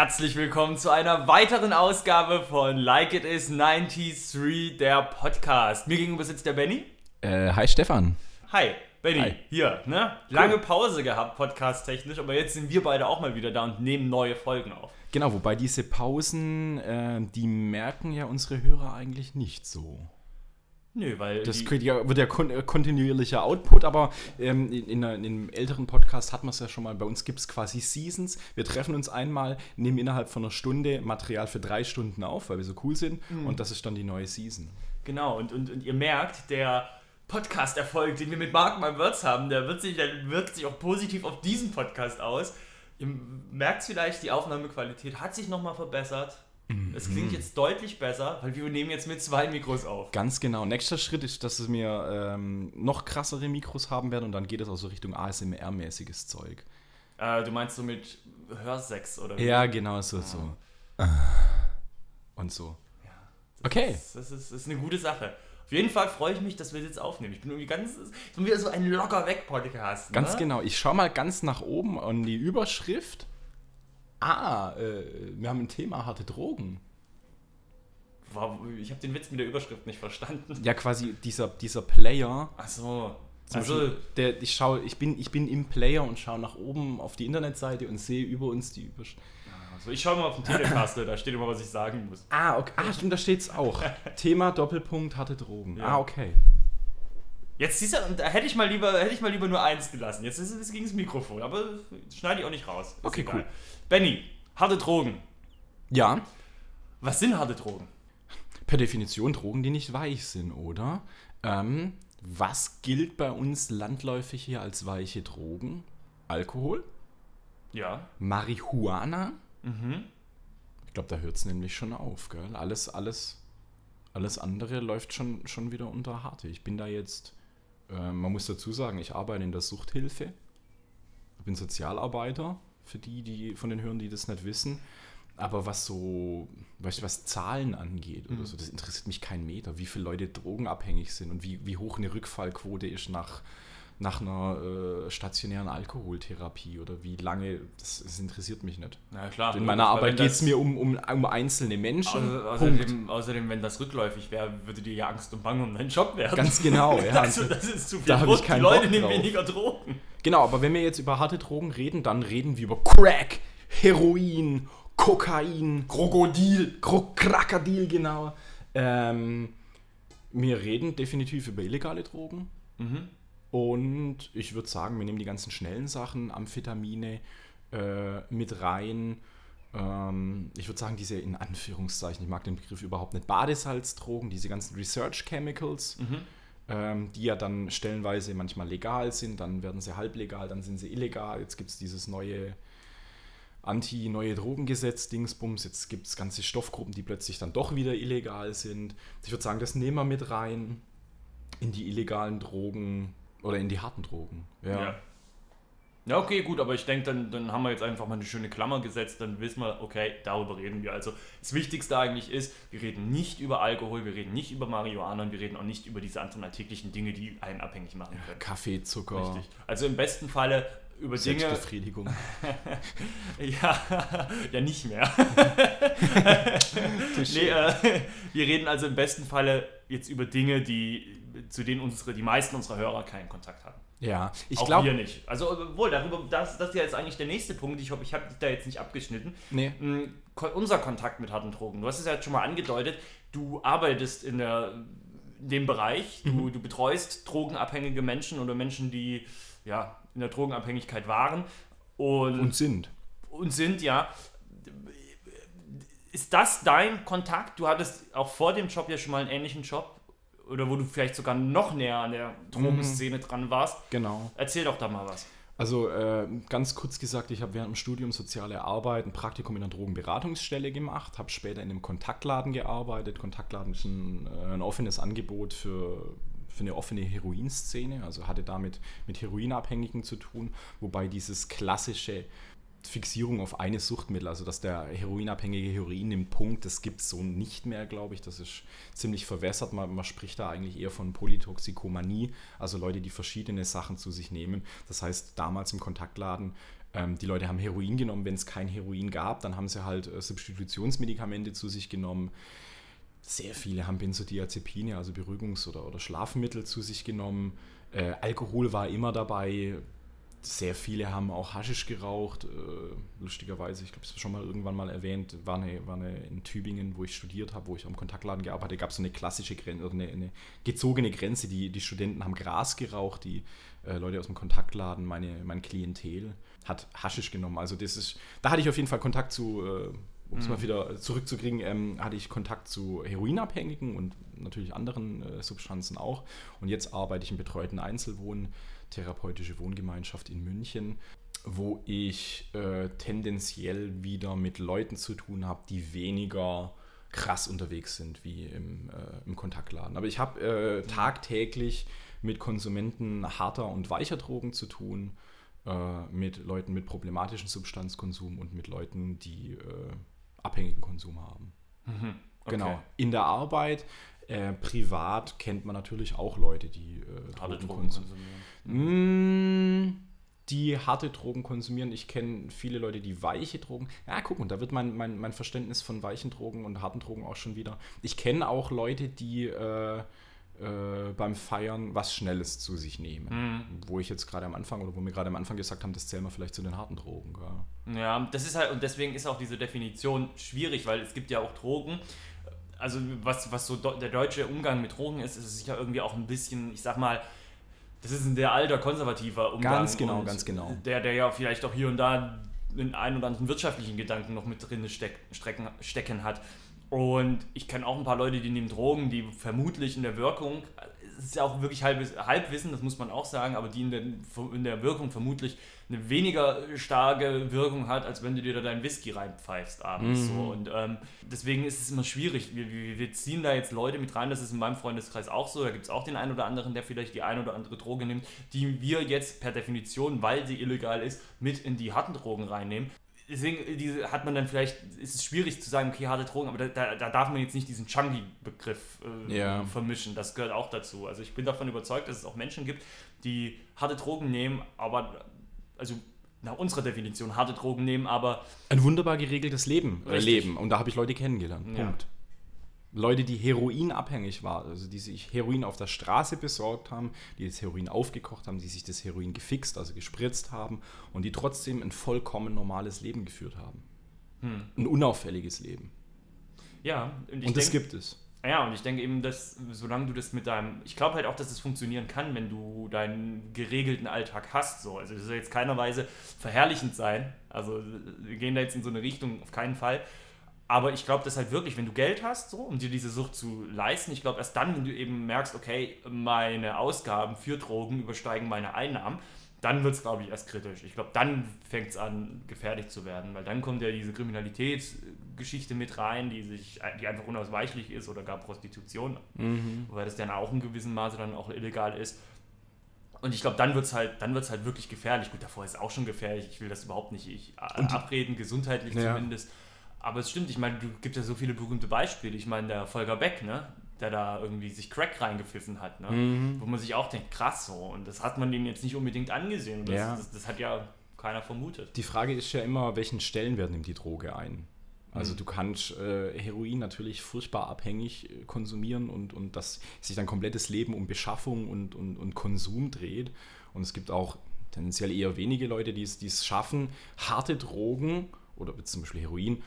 herzlich willkommen zu einer weiteren Ausgabe von Like It Is 93, der Podcast. Mir gegenüber sitzt der Benny. Äh, hi Stefan. Hi, Benny, Hi. hier, ne? Lange Pause gehabt, podcast-technisch, aber jetzt sind wir beide auch mal wieder da und nehmen neue Folgen auf. Genau, wobei diese Pausen, äh, die merken ja unsere Hörer eigentlich nicht so. Nö, weil. Das die, wird ja kon äh, kontinuierlicher Output, aber ähm, in, in, in einem älteren Podcast hat man es ja schon mal. Bei uns gibt es quasi Seasons. Wir treffen uns einmal, nehmen innerhalb von einer Stunde Material für drei Stunden auf, weil wir so cool sind. Und das ist dann die neue Season. Genau, und, und, und ihr merkt, der Podcast-Erfolg, den wir mit Mark My Words haben, der, wird sich, der wirkt sich auch positiv auf diesen Podcast aus. Ihr merkt vielleicht, die Aufnahmequalität hat sich nochmal verbessert. Es Mhm. klingt jetzt deutlich besser, weil wir nehmen jetzt mit zwei Mikros auf. Ganz genau. Nächster Schritt ist, dass wir ähm, noch krassere Mikros haben werden und dann geht es auch so Richtung ASMR-mäßiges Zeug. Äh, du meinst so mit Hörsex oder wie? Ja, genau so. so. Und so. Okay. Das, das, ist, das ist eine gute Sache. Auf jeden Fall freue ich mich, dass wir das jetzt aufnehmen. Ich bin irgendwie ganz. Ich bin wieder so ein locker weg Podcast. Ganz ne? genau. Ich schaue mal ganz nach oben an die Überschrift. Ah, äh, wir haben ein Thema harte Drogen. Wow, Ich habe den Witz mit der Überschrift nicht verstanden. Ja, quasi dieser, dieser Player. Ach so. Also, der, ich, schaue, ich, bin, ich bin im Player und schaue nach oben auf die Internetseite und sehe über uns die Überschrift. also ich schaue mal auf den Telecaster, da steht immer, was ich sagen muss. Ah, okay. Ah, stimmt, da steht's auch. Thema Doppelpunkt harte Drogen. Ja. Ah, okay. Jetzt siehst du, und da hätte ich mal lieber, hätte ich mal lieber nur eins gelassen. Jetzt ist es gegen das Mikrofon, aber schneide ich auch nicht raus. Ist Okay, egal. cool. Benny, harte Drogen. Ja, Was sind harte Drogen? per Definition Drogen, die nicht weich sind, oder? Ähm, was gilt bei uns landläufig hier als weiche Drogen? Alkohol? Ja. Marihuana? Mhm. Ich glaube, da hört es nämlich schon auf, gell? Alles, alles, alles andere läuft schon, schon wieder unter Harte. Ich bin da jetzt, äh, man muss dazu sagen, ich arbeite in der Suchthilfe. Ich bin Sozialarbeiter, für die, die von den Hörern, die das nicht wissen. Aber was so, weißt du, was Zahlen angeht oder so, das interessiert mich kein Meter, wie viele Leute drogenabhängig sind und wie, wie hoch eine Rückfallquote ist nach, nach einer äh, stationären Alkoholtherapie oder wie lange, das, das interessiert mich nicht. Na klar. In meiner Arbeit geht es mir um, um, um einzelne Menschen. Au-. Außerdem, außerdem, wenn das rückläufig wäre, würde dir ja Angst und Bange um deinen Job werden. Ganz genau, ja. Also, das ist zu viel Da Druck. ich keinen Die Leute Bock nehmen drauf. weniger Drogen. Genau, aber wenn wir jetzt über harte Drogen reden, dann reden wir über Crack, Heroin, Kokain, Krokodil, Kro Krakadil, genau. Ähm, wir reden definitiv über illegale Drogen. Mhm. Und ich würde sagen, wir nehmen die ganzen schnellen Sachen, Amphetamine äh, mit rein. Ähm, ich würde sagen, diese in Anführungszeichen, ich mag den Begriff überhaupt nicht, Badesalzdrogen, diese ganzen Research Chemicals, ähm, die ja dann stellenweise manchmal legal sind, dann werden sie halblegal, dann sind sie illegal. Jetzt gibt es dieses neue Anti-neue Drogengesetz, Dingsbums. Jetzt gibt es ganze Stoffgruppen, die plötzlich dann doch wieder illegal sind. Ich würde sagen, das nehmen wir mit rein in die illegalen Drogen oder in die harten Drogen. Ja. Ja, okay, gut, aber ich denke, dann, dann haben wir jetzt einfach mal eine schöne Klammer gesetzt, dann wissen wir, okay, darüber reden wir. Also das Wichtigste eigentlich ist, wir reden nicht über Alkohol, wir reden nicht über Marihuana und wir reden auch nicht über diese anderen alltäglichen Dinge, die einen abhängig machen können. Kaffee, Zucker, Richtig. Also im besten Falle über Dinge. Selbstbefriedigung. Ja, ja, nicht mehr. nee, äh, wir reden also im besten Falle jetzt über Dinge, die, zu denen unsere, die meisten unserer Hörer keinen Kontakt haben. Ja, ich Auch wir glaube. nicht. Also, obwohl, darüber, das, das ist ja jetzt eigentlich der nächste Punkt. Ich hoffe, ich habe dich da jetzt nicht abgeschnitten. Nee. Mm, Unser Kontakt mit harten Drogen. Du hast es ja jetzt schon mal angedeutet. Du arbeitest in, der, in dem Bereich. Du, Mhm. du betreust drogenabhängige Menschen oder Menschen, die ja, in der Drogenabhängigkeit waren. Und, Und sind. und sind, ja. Ist das dein Kontakt? Du hattest auch vor dem Job ja schon mal einen ähnlichen Job. Oder wo du vielleicht sogar noch näher an der Drogenszene dran warst. Genau. Erzähl doch da mal was. Also äh, ganz kurz gesagt, ich habe während dem Studium soziale Arbeit ein Praktikum in einer Drogenberatungsstelle gemacht, habe später in einem Kontaktladen gearbeitet. Kontaktladen ist ein, äh, ein offenes Angebot für, für eine offene Heroinszene, also hatte damit mit Heroinabhängigen zu tun, wobei dieses klassische Fixierung auf eine Suchtmittel, also dass der Heroinabhängige Heroin nimmt, Punkt, das gibt es so nicht mehr, glaube ich. Das ist ziemlich verwässert. Man, man spricht da eigentlich eher von Polytoxikomanie, also Leute, die verschiedene Sachen zu sich nehmen. Das heißt, damals im Kontaktladen Ähm, die Leute haben Heroin genommen, wenn es kein Heroin gab, dann haben sie halt äh, Substitutionsmedikamente zu sich genommen. Sehr viele haben Benzodiazepine, also Beruhigungs- oder, oder Schlafmittel zu sich genommen. Äh, Alkohol war immer dabei. Sehr viele haben auch Haschisch geraucht. Äh, lustigerweise, ich glaube, es ist schon mal irgendwann mal erwähnt, war eine, war eine in Tübingen, wo ich studiert habe, wo ich am Kontaktladen gearbeitet habe, gab es so eine klassische Grenze, eine, eine gezogene Grenze. Die, die Studenten haben Gras geraucht, die äh, Leute aus dem Kontaktladen, meine, mein Klientel, hat Haschisch genommen. Also das ist, da hatte ich auf jeden Fall Kontakt zu, äh, um es mhm. mal wieder zurückzukriegen, ähm, hatte ich Kontakt zu Heroinabhängigen und natürlich anderen äh, Substanzen auch. Und jetzt arbeite ich im betreuten Einzelwohnen, therapeutische Wohngemeinschaft in München, wo ich äh, tendenziell wieder mit Leuten zu tun habe, die weniger krass unterwegs sind wie im, äh, im Kontaktladen. Aber ich habe äh, tagtäglich mit Konsumenten harter und weicher Drogen zu tun, äh, mit Leuten mit problematischem Substanzkonsum und mit Leuten, die äh, abhängigen Konsum haben. Mhm. Okay. Genau. In der Arbeit, äh, privat kennt man natürlich auch Leute, die äh, Drogen, Drogen konsumieren. Mm, die harte Drogen konsumieren. Ich kenne viele Leute, die weiche Drogen. Ja, guck mal, da wird mein, mein, mein Verständnis von weichen Drogen und harten Drogen auch schon wieder. Ich kenne auch Leute, die äh, äh, beim Feiern was Schnelles zu sich nehmen. Mhm. Wo ich jetzt gerade am Anfang oder wo wir gerade am Anfang gesagt haben, das zählen wir vielleicht zu den harten Drogen. Ja. ja, das ist halt, und deswegen ist auch diese Definition schwierig, weil es gibt ja auch Drogen. Also was, was so der deutsche Umgang mit Drogen ist, ist sicher irgendwie auch ein bisschen, ich sag mal, das ist ein sehr alter, konservativer Umgang. Ganz genau, ganz genau. Der, der ja vielleicht auch hier und da den einen oder anderen wirtschaftlichen Gedanken noch mit drin steck, stecken, stecken hat. Und ich kenne auch ein paar Leute, die nehmen Drogen, die vermutlich in der Wirkung, es ist ja auch wirklich halb, Halbwissen, das muss man auch sagen, aber die in der, in der Wirkung vermutlich eine weniger starke Wirkung hat, als wenn du dir da deinen Whisky reinpfeifst abends. Mhm. So. Und ähm, deswegen ist es immer schwierig. Wir, wir, wir, ziehen da jetzt Leute mit rein, das ist in meinem Freundeskreis auch so. Da gibt es auch den einen oder anderen, der vielleicht die eine oder andere Droge nimmt, die wir jetzt per Definition, weil sie illegal ist, mit in die harten Drogen reinnehmen deswegen äh, diese, hat man dann vielleicht, ist es schwierig zu sagen, okay, harte Drogen, aber da, da, da darf man jetzt nicht diesen Chunky-Begriff äh, ja. vermischen. Das gehört auch dazu. Also ich bin davon überzeugt, dass es auch Menschen gibt, die harte Drogen nehmen, aber also nach unserer Definition harte Drogen nehmen, aber. Ein wunderbar geregeltes Leben äh, leben. Und da habe ich Leute kennengelernt. Punkt. Ja. Leute, die heroinabhängig waren, also die sich Heroin auf der Straße besorgt haben, die das Heroin aufgekocht haben, die sich das Heroin gefixt, also gespritzt haben und die trotzdem ein vollkommen normales Leben geführt haben. Hm. Ein unauffälliges Leben. Ja, und, und das denk, gibt es. Ja, und ich denke eben, dass solange du das mit deinem, ich glaube halt auch, dass es funktionieren kann, wenn du deinen geregelten Alltag hast. So. Also das soll jetzt keiner Weise verherrlichend sein. Also wir gehen da jetzt in so eine Richtung auf keinen Fall. Aber ich glaube, dass halt wirklich, wenn du Geld hast, so, um dir diese Sucht zu leisten, ich glaube, erst dann, wenn du eben merkst, okay, meine Ausgaben für Drogen übersteigen meine Einnahmen, dann wird es, glaube ich, erst kritisch. Ich glaube, dann fängt es an, gefährlich zu werden, weil dann kommt ja diese Kriminalitätsgeschichte mit rein, die, sich, die einfach unausweichlich ist oder gar Prostitution, mhm. wobei das dann auch in gewissem Maße dann auch illegal ist. Und ich glaube, dann wird es halt, halt wirklich gefährlich. Gut, davor ist es auch schon gefährlich. Ich will das überhaupt nicht ich, abreden, gesundheitlich ja. zumindest. Aber es stimmt, ich meine, du gibt ja so viele berühmte Beispiele. Ich meine, der Volker Beck, ne? der da irgendwie sich Crack reingepfiffen hat, ne? Mhm. wo man sich auch denkt, krass so. Und das hat man ihm jetzt nicht unbedingt angesehen. Das, ja. das, das, hat ja keiner vermutet. Die Frage ist ja immer, welchen Stellenwert nimmt die Droge ein? Also mhm. du kannst äh, Heroin natürlich furchtbar abhängig äh, konsumieren und, und dass sich dein komplettes Leben um Beschaffung und, und, und Konsum dreht. Und es gibt auch tendenziell eher wenige Leute, die es schaffen, harte Drogen oder zum Beispiel Heroin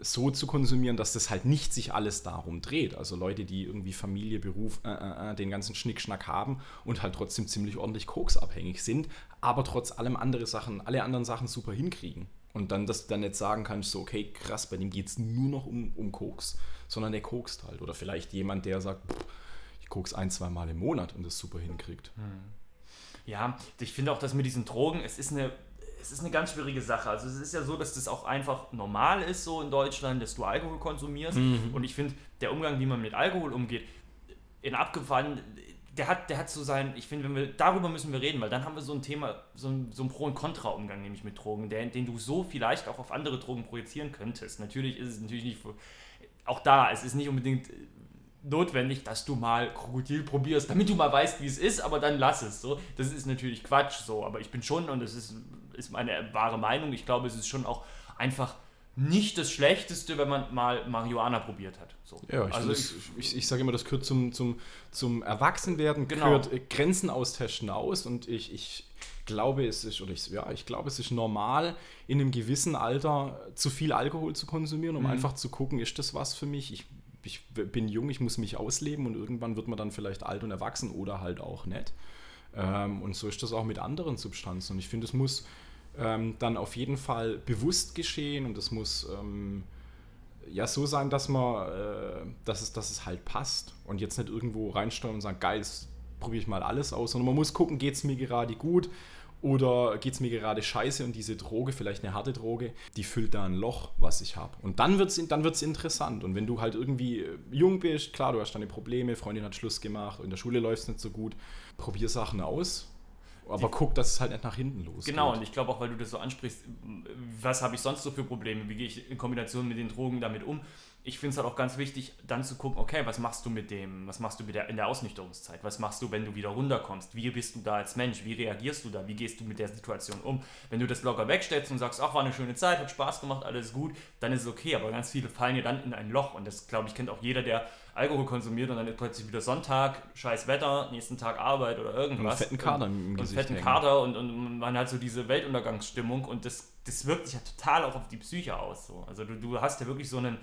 so zu konsumieren, dass das halt nicht sich alles darum dreht. Also Leute, die irgendwie Familie, Beruf, äh, äh, äh, den ganzen Schnickschnack haben und halt trotzdem ziemlich ordentlich koksabhängig sind, aber trotz allem andere Sachen, alle anderen Sachen super hinkriegen. Und dann, dass du dann nicht sagen kannst, so, okay, krass, bei dem geht es nur noch um, um Koks, sondern der kokst halt. Oder vielleicht jemand, der sagt, pff, ich koks ein, zwei Mal im Monat und das super hinkriegt. Hm. Ja, ich finde auch, dass mit diesen Drogen, es ist eine es ist eine ganz schwierige Sache. Also es ist ja so, dass das auch einfach normal ist so in Deutschland, dass du Alkohol konsumierst. Mhm. Und ich finde, der Umgang, wie man mit Alkohol umgeht, in abgefahren, der hat, der hat so sein, ich finde, wenn wir, darüber müssen wir reden, weil dann haben wir so ein Thema, so ein, so ein Pro- und Contra-Umgang nämlich mit Drogen, der, den du so vielleicht auch auf andere Drogen projizieren könntest. Natürlich ist es natürlich nicht, auch da, es ist nicht unbedingt notwendig, dass du mal Krokodil probierst, damit du mal weißt, wie es ist, aber dann lass es. So, das ist natürlich Quatsch. So, aber ich bin schon und das ist, ist meine wahre Meinung. Ich glaube, es ist schon auch einfach nicht das Schlechteste, wenn man mal Marihuana probiert hat. So. Ja, ich, also das, ich, ich sage immer, das gehört zum, zum, zum Erwachsenwerden, Genau. gehört äh, Grenzen austesten aus und ich, ich glaube, es ist, oder ich, ja, ich glaube, es ist normal, in einem gewissen Alter zu viel Alkohol zu konsumieren, Mhm. um einfach zu gucken, ist das was für mich? Ich, ich bin jung, ich muss mich ausleben und irgendwann wird man dann vielleicht alt und erwachsen oder halt auch nicht. Ähm, und so ist das auch mit anderen Substanzen. Und ich finde, es muss ähm, dann auf jeden Fall bewusst geschehen und es muss ähm, ja so sein, dass man, äh, dass, es, dass es halt passt und jetzt nicht irgendwo reinsteuern und sagen, geil, das probiere ich mal alles aus, sondern man muss gucken, geht es mir gerade gut oder geht es mir gerade scheiße und diese Droge, vielleicht eine harte Droge, die füllt da ein Loch, was ich habe. Und dann wird es dann wird's interessant. Und wenn du halt irgendwie äh, jung bist, klar, du hast deine Probleme, Freundin hat Schluss gemacht, in der Schule läuft es nicht so gut, probier Sachen aus, aber guck, dass es halt nicht nach hinten losgeht. Genau, und ich glaube auch, weil du das so ansprichst, was habe ich sonst so für Probleme? Wie gehe ich in Kombination mit den Drogen damit um? Ich finde es halt auch ganz wichtig, dann zu gucken, okay, was machst du mit dem, was machst du mit der, in der Ausnüchterungszeit? Was machst du, wenn du wieder runterkommst? Wie bist du da als Mensch? Wie reagierst du da? Wie gehst du mit der Situation um? Wenn du das locker wegstellst und sagst, ach, war eine schöne Zeit, hat Spaß gemacht, alles gut, dann ist es okay. Aber ganz viele fallen ja dann in ein Loch. Und das, glaube ich, kennt auch jeder, der Alkohol konsumiert und dann ist plötzlich wieder Sonntag, scheiß Wetter, nächsten Tag Arbeit oder irgendwas. fetten Kader im und, und Gesicht fetten hängen. Kader und, und man hat so diese Weltuntergangsstimmung und das, das wirkt sich ja total auch auf die Psyche aus. So. Also du, du hast ja wirklich so einen,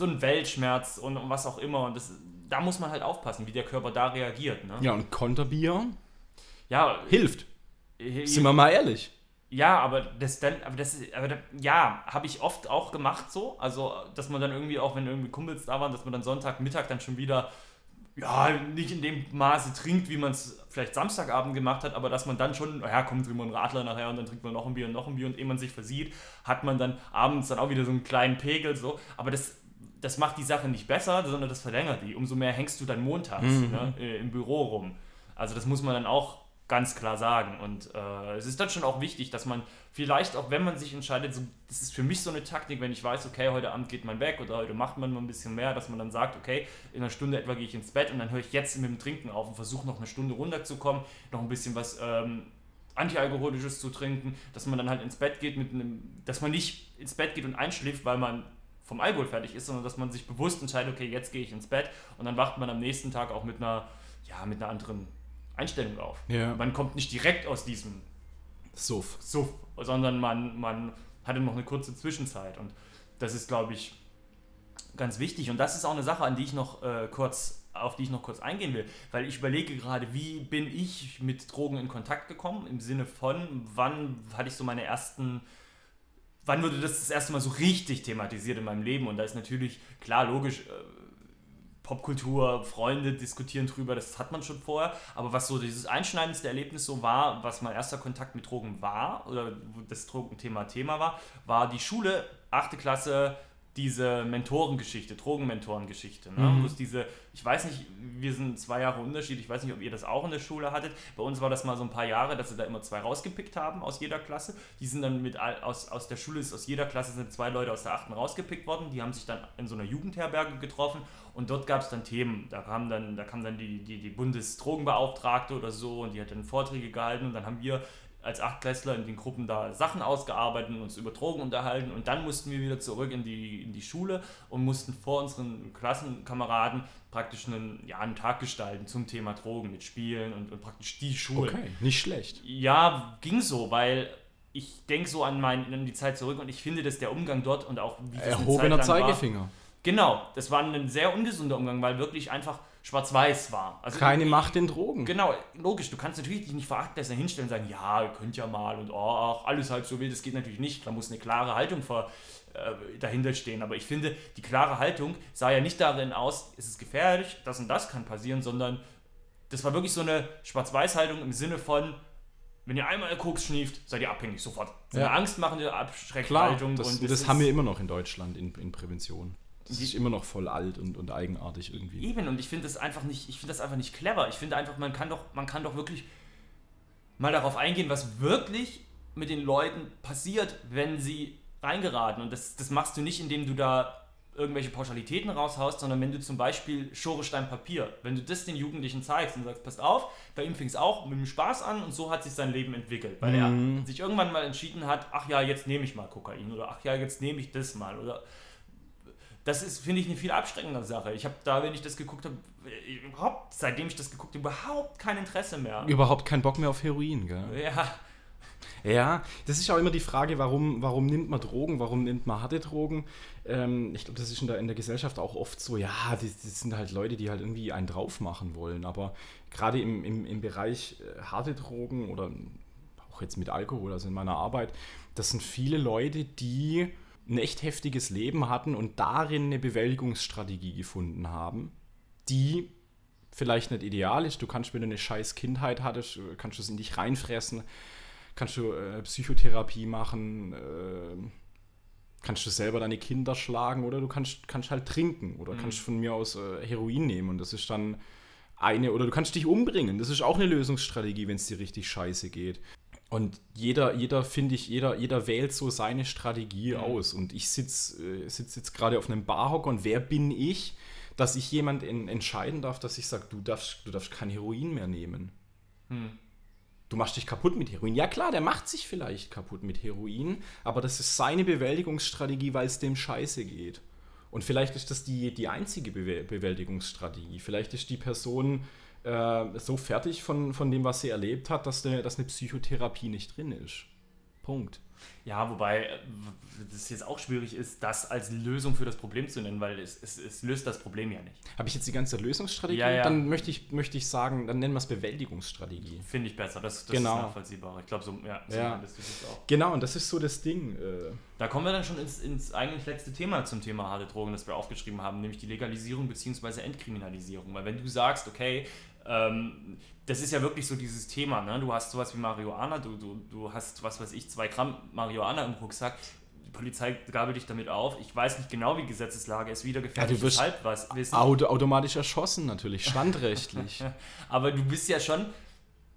so einen Weltschmerz und, und was auch immer und das, da muss man halt aufpassen, wie der Körper da reagiert. Ne? Ja, und Konterbier Ja, hilft. äh, Sind wir mal ehrlich. ja, aber das dann, aber das, aber da, ja, habe ich oft auch gemacht so. Also, dass man dann irgendwie auch, wenn irgendwie Kumpels da waren, dass man dann Sonntagmittag dann schon wieder, ja, nicht in dem Maße trinkt, wie man es vielleicht Samstagabend gemacht hat, aber dass man dann schon, ja, kommt trinken wir einen Radler nachher und dann trinkt man noch ein Bier und noch ein Bier und ehe man sich versieht, hat man dann abends dann auch wieder so einen kleinen Pegel so. Aber das, das macht die Sache nicht besser, sondern das verlängert die. Umso mehr hängst du dann montags ne, äh, im Büro rum. Also das muss man dann auch ganz klar sagen. Und äh, es ist dann schon auch wichtig, dass man vielleicht auch, wenn man sich entscheidet, so, das ist für mich so eine Taktik, wenn ich weiß, okay, heute Abend geht man weg oder heute macht man mal ein bisschen mehr, dass man dann sagt, okay, in einer Stunde etwa gehe ich ins Bett und dann höre ich jetzt mit dem Trinken auf und versuche noch eine Stunde runterzukommen, noch ein bisschen was ähm, Antialkoholisches zu trinken, dass man dann halt ins Bett geht mit einem, dass man nicht ins Bett geht und einschläft, weil man vom Alkohol fertig ist, sondern dass man sich bewusst entscheidet, okay, jetzt gehe ich ins Bett und dann wacht man am nächsten Tag auch mit einer, ja, mit einer anderen Einstellung auf. Ja. Man kommt nicht direkt aus diesem Suff. Suff, sondern man, man hatte noch eine kurze Zwischenzeit und das ist, glaube ich, ganz wichtig und das ist auch eine Sache, an die ich noch äh, kurz auf die ich noch kurz eingehen will, weil ich überlege gerade, wie bin ich mit Drogen in Kontakt gekommen, im Sinne von, wann hatte ich so meine ersten, wann wurde das das erste Mal so richtig thematisiert in meinem Leben und da ist natürlich, klar, logisch, äh, Popkultur, Freunde diskutieren drüber, das hat man schon vorher. Aber was so dieses einschneidendste Erlebnis so war, was mein erster Kontakt mit Drogen war, oder das Drogenthema Thema war, war die Schule, 8. Klasse, diese Mentorengeschichte, Drogenmentorengeschichte. Ne? Mhm. Wo es diese, ich weiß nicht, wir sind zwei Jahre Unterschied, ich weiß nicht, ob ihr das auch in der Schule hattet. Bei uns war das mal so ein paar Jahre, dass sie da immer zwei rausgepickt haben aus jeder Klasse. Die sind dann mit aus, aus der Schule, ist aus jeder Klasse sind zwei Leute aus der 8. rausgepickt worden. Die haben sich dann in so einer Jugendherberge getroffen und dort gab es dann Themen. Da kam dann, da kam dann die, die, die Bundesdrogenbeauftragte oder so und die hat dann Vorträge gehalten und dann haben wir als Achtklässler in den Gruppen da Sachen ausgearbeitet und uns über Drogen unterhalten und dann mussten wir wieder zurück in die, in die Schule und mussten vor unseren Klassenkameraden praktisch einen, ja, einen Tag gestalten zum Thema Drogen mit Spielen und, und praktisch die Schule. Okay, nicht schlecht. Ja, ging so, weil ich denke so an, mein, an die Zeit zurück und ich finde, dass der Umgang dort und auch wie das Erhobener lang war- Zeigefinger. Genau, das war ein sehr ungesunder Umgang, weil wirklich einfach schwarz-weiß war. Also Keine ich- Macht in Drogen. Genau, logisch, du kannst natürlich dich nicht verachtlässig hinstellen und sagen, ja, ihr könnt ja mal und oh, ach, alles halb so wild, das geht natürlich nicht. Da muss eine klare Haltung vor, äh, dahinter stehen. Aber ich finde, die klare Haltung sah ja nicht darin aus, es ist gefährlich, das und das kann passieren, sondern das war wirklich so eine Schwarz-Weiß-Haltung im Sinne von, wenn ihr einmal Koks schnieft, seid ihr abhängig, sofort. So Ja. eine angstmachende Klar, Abschreckhaltung. das, und das ist- haben wir immer noch in Deutschland in, in Prävention. Das ist immer noch voll alt und, und eigenartig irgendwie. Eben, und ich finde das einfach nicht, ich finde das einfach nicht clever. Ich finde einfach, man kann doch, man kann doch wirklich mal darauf eingehen, was wirklich mit den Leuten passiert, wenn sie reingeraten. Und das, das machst du nicht, indem du da irgendwelche Pauschalitäten raushaust, sondern wenn du zum Beispiel Schore Stein Papier, wenn du das den Jugendlichen zeigst und sagst, passt auf, bei ihm fing es auch mit dem Spaß an und so hat sich sein Leben entwickelt, weil mhm. er sich irgendwann mal entschieden hat, ach ja, jetzt nehme ich mal Kokain oder ach ja, jetzt nehme ich das mal oder das ist, finde ich, eine viel abschreckende Sache. Ich habe da, wenn ich das geguckt habe, überhaupt, seitdem ich das geguckt habe, überhaupt kein Interesse mehr. Überhaupt keinen Bock mehr auf Heroin, gell? Ja. Ja, das ist auch immer die Frage, warum, warum nimmt man Drogen, warum nimmt man harte Drogen? Ähm, ich glaube, das ist in der, in der Gesellschaft auch oft so, ja, das, das, sind halt Leute, die halt irgendwie einen drauf machen wollen. Aber gerade im, im, im Bereich äh, harte Drogen oder auch jetzt mit Alkohol, also in meiner Arbeit, das sind viele Leute, die ein echt heftiges Leben hatten und darin eine Bewältigungsstrategie gefunden haben, die vielleicht nicht ideal ist. Du kannst, wenn du eine scheiß Kindheit hattest, kannst du es in dich reinfressen, kannst du äh, Psychotherapie machen, äh, kannst du selber deine Kinder schlagen oder du kannst, kannst halt trinken oder mhm. kannst von mir aus äh, Heroin nehmen und das ist dann eine, oder du kannst dich umbringen. Das ist auch eine Lösungsstrategie, wenn es dir richtig scheiße geht. Und jeder, jeder finde ich, jeder, jeder wählt so seine Strategie mhm. aus. Und ich sitze äh, sitz jetzt gerade auf einem Barhocker und wer bin ich, dass ich jemand in, entscheiden darf, dass ich sage, du darfst, du darfst kein Heroin mehr nehmen. Mhm. Du machst dich kaputt mit Heroin. Ja klar, der macht sich vielleicht kaputt mit Heroin, aber das ist seine Bewältigungsstrategie, weil es dem scheiße geht. Und vielleicht ist das die, die einzige Bewältigungsstrategie. Vielleicht ist die Person äh, so fertig von, von dem, was sie erlebt hat, dass eine, dass eine Psychotherapie nicht drin ist. Punkt. Ja, wobei äh, das jetzt auch schwierig ist, das als Lösung für das Problem zu nennen, weil es, es, es löst das Problem ja nicht. Habe ich jetzt die ganze Lösungsstrategie? Ja, ja. Dann möchte ich, möchte ich sagen, dann nennen wir es Bewältigungsstrategie. Finde ich besser, das, das genau. ist nachvollziehbarer. Ich glaube, so, ja, so ja. Das auch. Genau, und das ist so das Ding. Äh. Da kommen wir dann schon ins, ins eigentlich letzte Thema zum Thema harte Drogen, das wir aufgeschrieben haben, nämlich die Legalisierung bzw. Entkriminalisierung. Weil wenn du sagst, okay, ähm, das ist ja wirklich so dieses Thema. Ne? Du hast sowas wie Marihuana, du, du, du hast, was weiß ich, zwei Gramm Marihuana im Rucksack. Die Polizei gabelt dich damit auf. Ich weiß nicht genau, wie Gesetzeslage ist. Wieder gefährliches ja, Halbwas. Auto, automatisch erschossen, natürlich, standrechtlich. Aber du bist ja schon,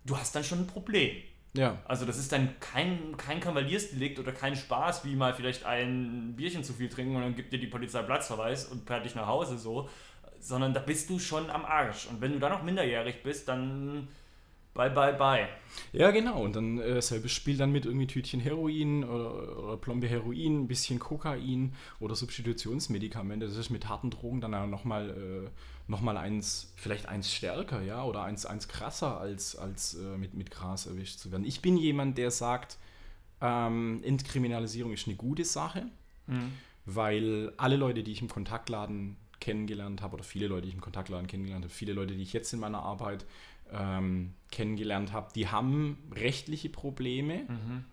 du hast dann schon ein Problem. Ja. Also das ist dann kein, kein Kavaliersdelikt oder kein Spaß, wie mal vielleicht ein Bierchen zu viel trinken und dann gibt dir die Polizei Platzverweis und fährt dich nach Hause so, sondern da bist du schon am Arsch. Und wenn du dann noch minderjährig bist, dann bye, bye, bye. Ja, genau. Und dann äh, selbes Spiel dann mit irgendwie Tütchen Heroin oder, oder Plombe Heroin, ein bisschen Kokain oder Substitutionsmedikamente. Das ist mit harten Drogen dann auch nochmal äh, noch eins, vielleicht eins stärker, ja, oder eins, eins krasser als, als äh, mit, mit Gras erwischt zu werden. Ich bin jemand, der sagt, ähm, Entkriminalisierung ist eine gute Sache, mhm. weil alle Leute, die ich im Kontaktladen kennengelernt habe, oder viele Leute, die ich im Kontaktladen kennengelernt habe, viele Leute, die ich jetzt in meiner Arbeit ähm, kennengelernt habe, die haben rechtliche Probleme. Mhm.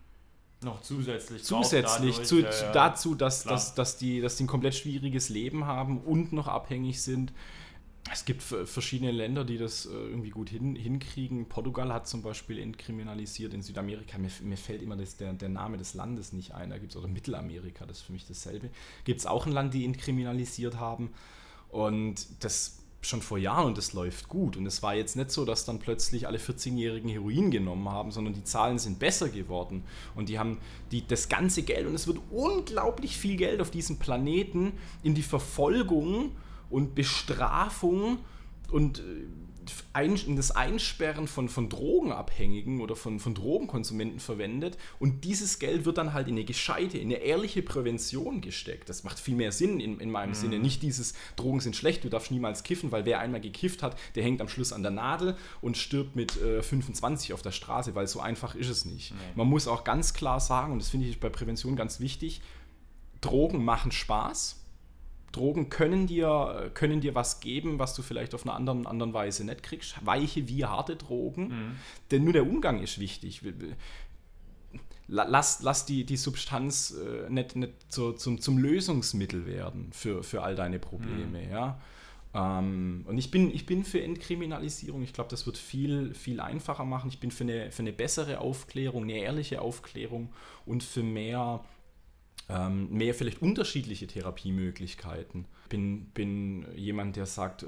Noch zusätzlich. Zusätzlich dadurch, zu, ja, ja. dazu, dass, dass, dass, die, dass die ein komplett schwieriges Leben haben und noch abhängig sind es gibt verschiedene Länder, die das äh, irgendwie gut hin, hinkriegen. Portugal hat zum Beispiel entkriminalisiert in Südamerika. Mir, mir fällt immer das, der, der Name des Landes nicht ein. Da gibt es, oder Mittelamerika, das ist für mich dasselbe. Gibt es auch ein Land, die entkriminalisiert haben. Und das schon vor Jahren und das läuft gut. Und es war jetzt nicht so, dass dann plötzlich alle 14-Jährigen Heroin genommen haben, sondern die Zahlen sind besser geworden. Und die haben die, das ganze Geld, und es wird unglaublich viel Geld auf diesem Planeten in die Verfolgung und Bestrafung und äh, das Einsperren von, von Drogenabhängigen oder von, von Drogenkonsumenten verwendet und dieses Geld wird dann halt in eine gescheite, in eine ehrliche Prävention gesteckt. Das macht viel mehr Sinn in, in meinem mhm. Sinne. Nicht dieses Drogen sind schlecht, du darfst niemals kiffen, weil wer einmal gekifft hat, der hängt am Schluss an der Nadel und stirbt mit äh, 25 auf der Straße, weil so einfach ist es nicht. Mhm. Man muss auch ganz klar sagen, und das finde ich bei Prävention ganz wichtig, Drogen machen Spaß Drogen können dir, können dir was geben, was du vielleicht auf einer anderen, anderen Weise nicht kriegst. Weiche wie harte Drogen. Mhm. Denn nur der Umgang ist wichtig. Lass, lass die, die Substanz äh, nicht, nicht zu, zum, zum Lösungsmittel werden für, für all deine Probleme. Mhm. Ja? Ähm, und ich bin, ich bin für Entkriminalisierung. Ich glaube, das wird viel, viel einfacher machen. Ich bin für eine, für eine bessere Aufklärung, eine ehrliche Aufklärung und für mehr ähm, mehr vielleicht unterschiedliche Therapiemöglichkeiten. bin, bin jemand, der sagt, äh,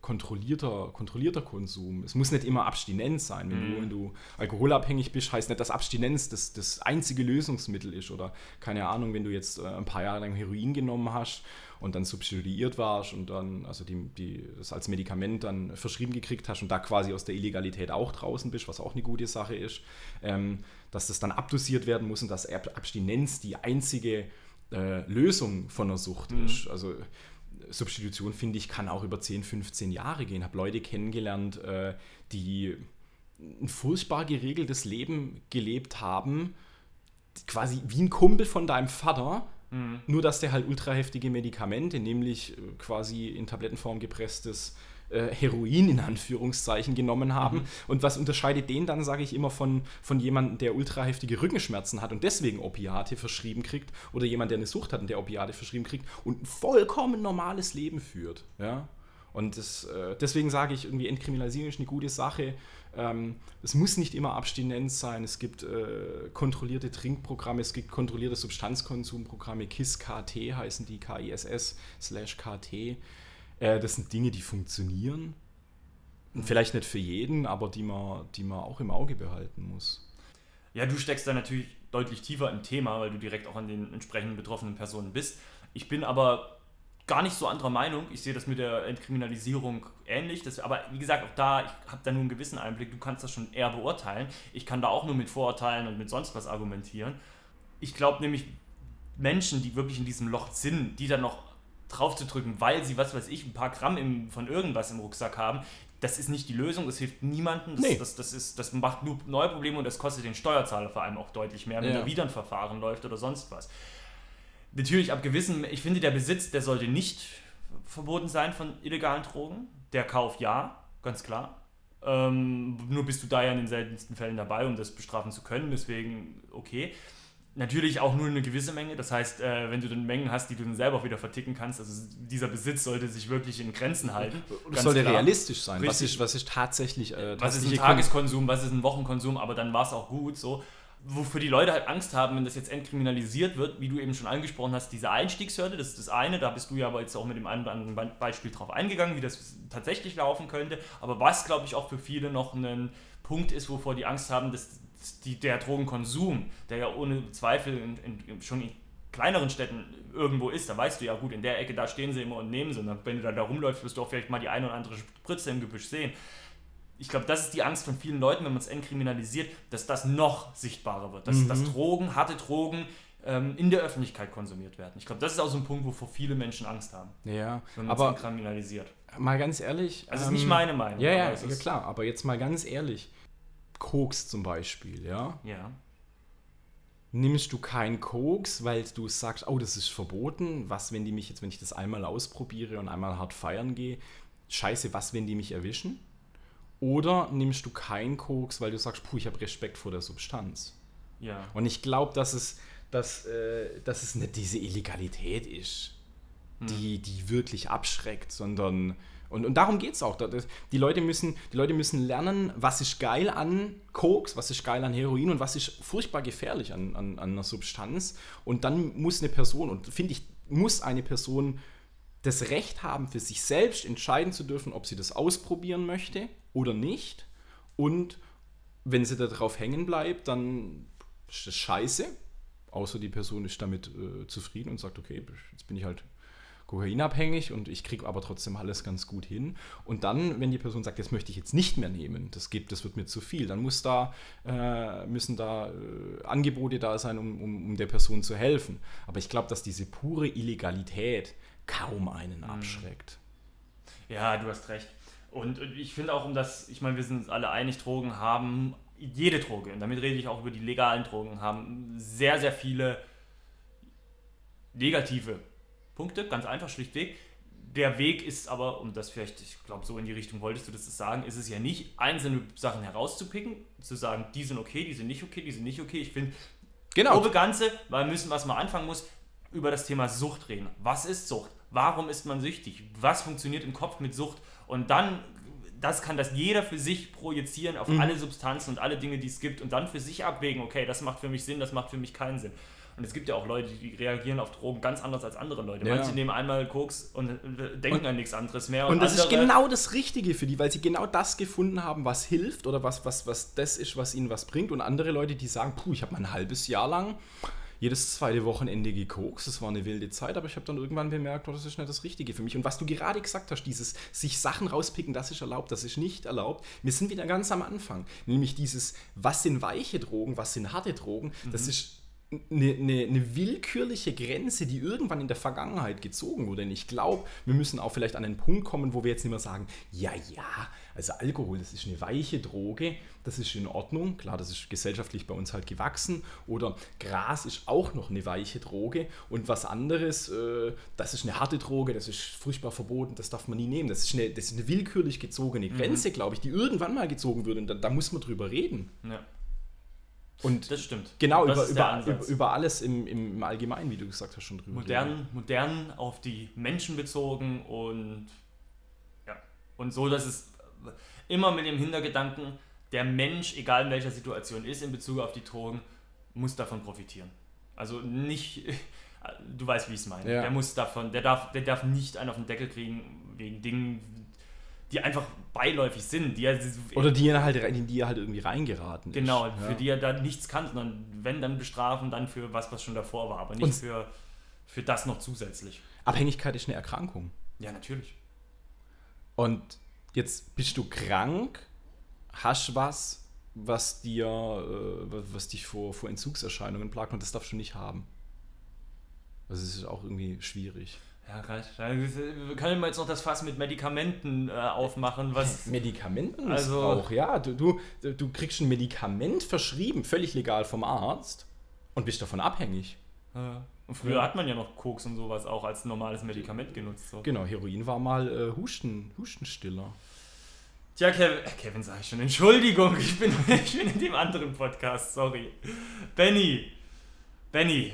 kontrollierter, kontrollierter Konsum. Es muss nicht immer Abstinenz sein. Wenn, mhm. du, wenn du alkoholabhängig bist, heißt nicht, dass Abstinenz das, das einzige Lösungsmittel ist. Oder keine Ahnung, wenn du jetzt äh, ein paar Jahre lang Heroin genommen hast und dann substituiert warst und dann, also die, die, das als Medikament dann verschrieben gekriegt hast und da quasi aus der Illegalität auch draußen bist, was auch eine gute Sache ist, ähm, dass das dann abdosiert werden muss und dass Abstinenz die einzige äh, Lösung von einer Sucht mhm. ist. Also Substitution, finde ich, kann auch über 10, 15 Jahre gehen. Ich habe Leute kennengelernt, äh, die ein furchtbar geregeltes Leben gelebt haben, quasi wie ein Kumpel von deinem Vater, mhm. nur dass der halt ultra heftige Medikamente, nämlich äh, quasi in Tablettenform gepresstes äh, Heroin in Anführungszeichen genommen haben. Mhm. Und was unterscheidet den dann, sage ich immer, von, von jemandem, der ultra heftige Rückenschmerzen hat und deswegen Opiate verschrieben kriegt oder jemand, der eine Sucht hat und der Opiate verschrieben kriegt und ein vollkommen normales Leben führt. Ja? Und das, äh, deswegen sage ich, irgendwie Entkriminalisierung ist eine gute Sache. Ähm, es muss nicht immer Abstinenz sein. Es gibt äh, kontrollierte Trinkprogramme, es gibt kontrollierte Substanzkonsumprogramme. KISS-KT heißen die, K-I-S-S slash KT. Äh, das sind Dinge, die funktionieren. Mhm. Vielleicht nicht für jeden, aber die man, die man auch im Auge behalten muss. Ja, du steckst da natürlich deutlich tiefer im Thema, weil du direkt auch an den entsprechenden betroffenen Personen bist. Ich bin aber gar nicht so anderer Meinung. Ich sehe das mit der Entkriminalisierung ähnlich. Das, aber wie gesagt, auch da, ich habe da nur einen gewissen Einblick. Du kannst das schon eher beurteilen. Ich kann da auch nur mit Vorurteilen und mit sonst was argumentieren. Ich glaube nämlich, Menschen, die wirklich in diesem Loch sind, die dann noch draufzudrücken, weil sie, was weiß ich, ein paar Gramm im, von irgendwas im Rucksack haben, das ist nicht die Lösung, das hilft niemandem, das, nee. das, das, ist, das macht nur neue Probleme und das kostet den Steuerzahler vor allem auch deutlich mehr, wenn ja. da wieder ein Verfahren läuft oder sonst was. Natürlich ab gewissen, ich finde, der Besitz, der sollte nicht verboten sein von illegalen Drogen. Der Kauf ja, ganz klar. Ähm, nur bist du da ja in den seltensten Fällen dabei, um das bestrafen zu können, deswegen okay. Natürlich auch nur eine gewisse Menge. Das heißt, äh, wenn du dann Mengen hast, die du dann selber auch wieder verticken kannst, also dieser Besitz sollte sich wirklich in Grenzen halten. Es sollte klar. realistisch sein. Was ist, was ist tatsächlich. Äh, was ist ein Tageskonsum, was ist ein Wochenkonsum, aber dann war es auch gut so. Wofür die Leute halt Angst haben, wenn das jetzt entkriminalisiert wird, wie du eben schon angesprochen hast, diese Einstiegshürde, das ist das eine, da bist du ja aber jetzt auch mit dem einen oder anderen Beispiel drauf eingegangen, wie das tatsächlich laufen könnte. Aber was, glaube ich, auch für viele noch ein Punkt ist, wovor die Angst haben, dass die, der Drogenkonsum, der ja ohne Zweifel in, in, schon in kleineren Städten irgendwo ist, da weißt du ja gut, in der Ecke, da stehen sie immer und nehmen sie. Und wenn du da, rumläufst, wirst du auch vielleicht mal die eine oder andere Spritze im Gebüsch sehen. Ich glaube, das ist die Angst von vielen Leuten, wenn man es entkriminalisiert, dass das noch sichtbarer wird. Dass, mhm. dass Drogen, harte Drogen ähm, in der Öffentlichkeit konsumiert werden. Ich glaube, das ist auch so ein Punkt, wovor viele Menschen Angst haben. Ja, wenn man es entkriminalisiert. Mal ganz ehrlich. Das ähm, ist nicht meine Meinung. Ja, ja, ja klar, aber jetzt mal ganz ehrlich Koks zum Beispiel, ja? Ja. Nimmst du keinen Koks, weil du sagst, oh, das ist verboten. Was, wenn die mich jetzt, wenn ich das einmal ausprobiere und einmal hart feiern gehe? Scheiße, was, wenn die mich erwischen? Oder nimmst du keinen Koks, weil du sagst, puh, ich habe Respekt vor der Substanz? Ja. Und ich glaube, dass es, dass, äh, dass es nicht diese Illegalität ist, hm. die, die wirklich abschreckt, sondern und, und darum geht es auch. Die Leute, müssen, die Leute müssen lernen, was ist geil an Koks, was ist geil an Heroin und was ist furchtbar gefährlich an, an, an einer Substanz. Und dann muss eine Person, und finde ich, muss eine Person das Recht haben, für sich selbst entscheiden zu dürfen, ob sie das ausprobieren möchte oder nicht. Und wenn sie darauf hängen bleibt, dann ist das scheiße. Außer die Person ist damit äh, zufrieden und sagt, okay, jetzt bin ich halt kokainabhängig und ich kriege aber trotzdem alles ganz gut hin. Und dann, wenn die Person sagt, das möchte ich jetzt nicht mehr nehmen, das gibt, das wird mir zu viel, dann muss da, äh, müssen da äh, Angebote da sein, um, um, um, der Person zu helfen. Aber ich glaube, dass diese pure Illegalität kaum einen abschreckt. Ja, du hast recht. Und ich finde auch, um das, ich meine, wir sind uns alle einig, Drogen haben, jede Droge, und damit rede ich auch über die legalen Drogen, haben sehr, sehr viele negative Punkte, ganz einfach, schlichtweg. Der Weg ist aber, um das vielleicht, ich glaube, so in die Richtung wolltest du das sagen, ist es ja nicht, einzelne Sachen herauszupicken, zu sagen, die sind okay, die sind nicht okay, die sind nicht okay. Ich finde, genau. grobe Ganze, weil müssen, was man anfangen muss, über das Thema Sucht reden. Was ist Sucht? Warum ist man süchtig? Was funktioniert im Kopf mit Sucht? Und dann, das kann das jeder für sich projizieren auf mhm. alle Substanzen und alle Dinge, die es gibt und dann für sich abwägen, okay, das macht für mich Sinn, das macht für mich keinen Sinn. Und es gibt ja auch Leute, die reagieren auf Drogen ganz anders als andere Leute. Ja. Manche nehmen einmal Koks und äh, denken Und- an nichts anderes mehr. Und das ist genau das Richtige für die, weil sie genau das gefunden haben, was hilft oder was, was, was das ist, was ihnen was bringt. Und andere Leute, die sagen, puh, ich habe mal ein halbes Jahr lang jedes zweite Wochenende gekokst, das war eine wilde Zeit, aber ich habe dann irgendwann bemerkt, oh, das ist nicht das Richtige für mich. Und was du gerade gesagt hast, dieses sich Sachen rauspicken, das ist erlaubt, das ist nicht erlaubt, wir sind wieder ganz am Anfang. Nämlich dieses, was sind weiche Drogen, was sind harte Drogen, das ist eine, eine, eine willkürliche Grenze, die irgendwann in der Vergangenheit gezogen wurde. Und ich glaube, wir müssen auch vielleicht an einen Punkt kommen, wo wir jetzt nicht mehr sagen, ja, ja, also Alkohol, das ist eine weiche Droge, das ist in Ordnung. Klar, das ist gesellschaftlich bei uns halt gewachsen. Oder Gras ist auch noch eine weiche Droge. Und was anderes, äh, das ist eine harte Droge, das ist furchtbar verboten, das darf man nie nehmen. Das ist eine, das ist eine willkürlich gezogene Grenze, glaube ich, die irgendwann mal gezogen wird. Und da, da muss man drüber reden. Ja, Und das stimmt. Genau, das über, über, über, alles im, im, Allgemeinen, wie du gesagt hast, schon drüber. reden. modern, modern auf die Menschen bezogen und ja, und so, dass es immer mit dem Hintergedanken, der Mensch, egal in welcher Situation ist in Bezug auf die Drogen, muss davon profitieren. Also nicht, du weißt, wie ich es meine. Ja. Der muss davon, der darf, der darf nicht einen auf den Deckel kriegen wegen Dingen, die einfach beiläufig sind, die er Oder die er halt, in die er halt irgendwie reingeraten ist. Genau, ja. für die er da nichts kann, sondern wenn, dann bestrafen, dann für was, was schon davor war, aber nicht Und- für, für das noch zusätzlich. Abhängigkeit ist eine Erkrankung. Ja, natürlich. Und jetzt bist du krank, hast was, was dir, äh, was dich vor, vor Entzugserscheinungen plagt und das darfst du nicht haben. Also es ist auch irgendwie schwierig. Ja, reicht. Wir können jetzt noch das Fass mit Medikamenten äh, aufmachen, was. Medikamentenmissbrauch, ja. Du, du, du kriegst ein Medikament verschrieben, völlig legal vom Arzt und bist davon abhängig. Äh, und früher Ja. hat man ja noch Koks und sowas auch als normales Medikament genutzt. So. Genau, Heroin war mal äh, Husten, Hustenstiller. Tja, Kevin, äh, Kevin sag ich schon, Entschuldigung, ich bin, ich bin in dem anderen Podcast, sorry. Benny, Benny,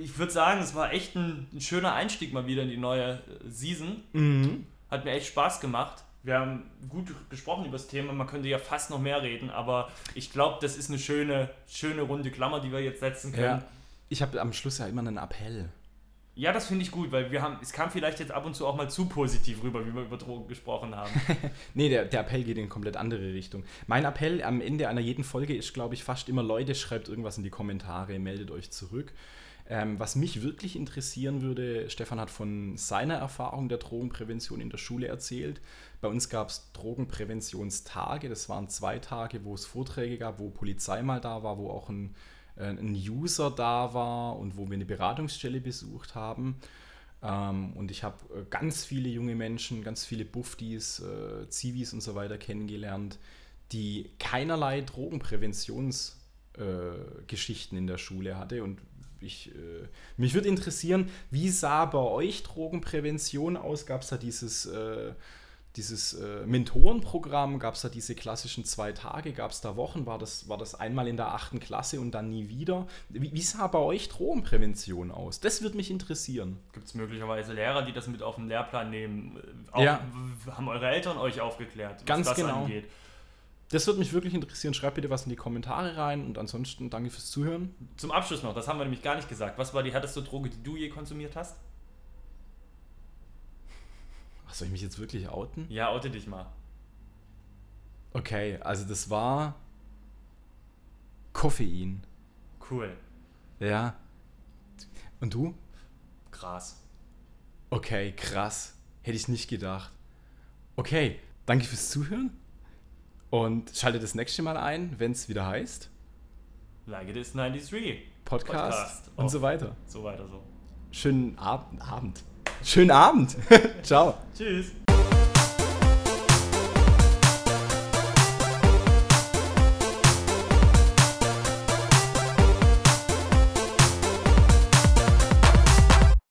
ich würde sagen, es war echt ein, ein schöner Einstieg mal wieder in die neue äh, Season. Mhm. Hat mir echt Spaß gemacht. Wir haben gut gesprochen über das Thema, man könnte ja fast noch mehr reden, aber ich glaube, das ist eine schöne, schöne runde Klammer, die wir jetzt setzen können. Ja. Ich habe am Schluss ja immer einen Appell. Ja, das finde ich gut, weil wir haben, es kam vielleicht jetzt ab und zu auch mal zu positiv rüber, wie wir über Drogen gesprochen haben. Nee, der, der Appell geht in eine komplett andere Richtung. Mein Appell am Ende einer jeden Folge ist, glaube ich, fast immer, Leute, schreibt irgendwas in die Kommentare, meldet euch zurück. Ähm, was mich wirklich interessieren würde, Stefan hat von seiner Erfahrung der Drogenprävention in der Schule erzählt. Bei uns gab es Drogenpräventionstage, das waren zwei Tage, wo es Vorträge gab, wo Polizei mal da war, wo auch ein, äh, ein User da war und wo wir eine Beratungsstelle besucht haben. Ähm, und ich habe äh, ganz viele junge Menschen, ganz viele Buffdies, äh, Zivis und so weiter kennengelernt, die keinerlei Drogenpräventionsgeschichten äh, in der Schule hatte. Und ich, äh, mich würde interessieren, wie sah bei euch Drogenprävention aus? Gab es da dieses, äh, dieses äh, Mentorenprogramm? Gab es da diese klassischen zwei Tage? Gab es da Wochen? War das, war das einmal in der achten Klasse und dann nie wieder? Wie, wie sah bei euch Drogenprävention aus? Das würde mich interessieren. Gibt es möglicherweise Lehrer, die das mit auf den Lehrplan nehmen? Äh, Auch, Ja. Haben eure Eltern euch aufgeklärt, was Ganz das genau. angeht? Das würde mich wirklich interessieren. Schreibt bitte was in die Kommentare rein und ansonsten danke fürs Zuhören. Zum Abschluss noch, das haben wir nämlich gar nicht gesagt. Was war die härteste Droge, die du je konsumiert hast? Ach, soll ich mich jetzt wirklich outen? Ja, oute dich mal. Okay, also das war Koffein. Cool. Ja. Und du? Krass. Okay, krass. Hätte ich nicht gedacht. Okay, danke fürs Zuhören. Und schaltet das nächste Mal ein, wenn es wieder heißt Like it is 93. Podcast, Podcast. und Oh. so weiter. So weiter so. Schönen Ab Abend. Schönen Abend. Ciao. Tschüss.